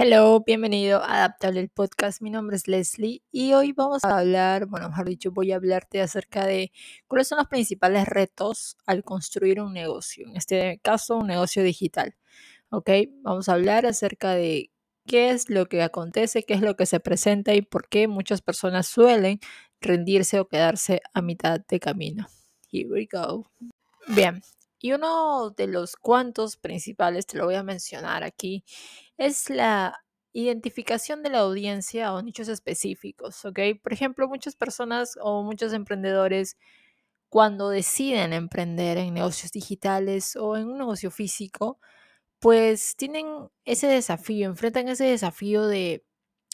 Hello, bienvenido a Adaptable el Podcast. Mi nombre es Leslie y hoy vamos a hablar, bueno, mejor dicho, voy a hablarte acerca de cuáles son los principales retos al construir un negocio, en este caso un negocio digital. ¿Ok? Vamos a hablar acerca de qué es lo que acontece, qué es lo que se presenta y por qué muchas personas suelen rendirse o quedarse a mitad de camino. Here we go. Bien, y uno de los cuantos principales, te lo voy a mencionar aquí, es la identificación de la audiencia o nichos específicos, ¿ok? Por ejemplo, muchas personas o muchos emprendedores cuando deciden emprender en negocios digitales o en un negocio físico, pues tienen ese desafío, enfrentan ese desafío de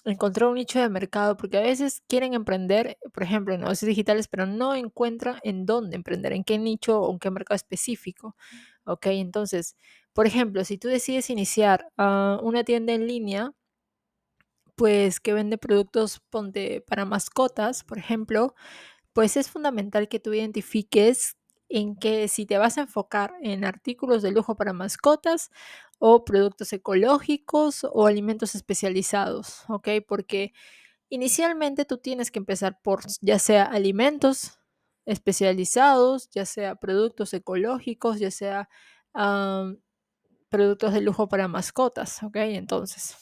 encontrar un nicho de mercado, porque a veces quieren emprender, por ejemplo, en negocios digitales, pero no encuentran en dónde emprender, en qué nicho o en qué mercado específico. ¿Ok? Entonces, por ejemplo, si tú decides iniciar ah, una tienda en línea, pues que vende productos para mascotas, por ejemplo, pues es fundamental que tú identifiques en que si te vas a enfocar en artículos de lujo para mascotas o productos ecológicos o alimentos especializados, ¿ok? Porque inicialmente tú tienes que empezar por ya sea alimentos especializados, ya sea productos ecológicos, ya sea productos de lujo para mascotas, ¿ok? Entonces,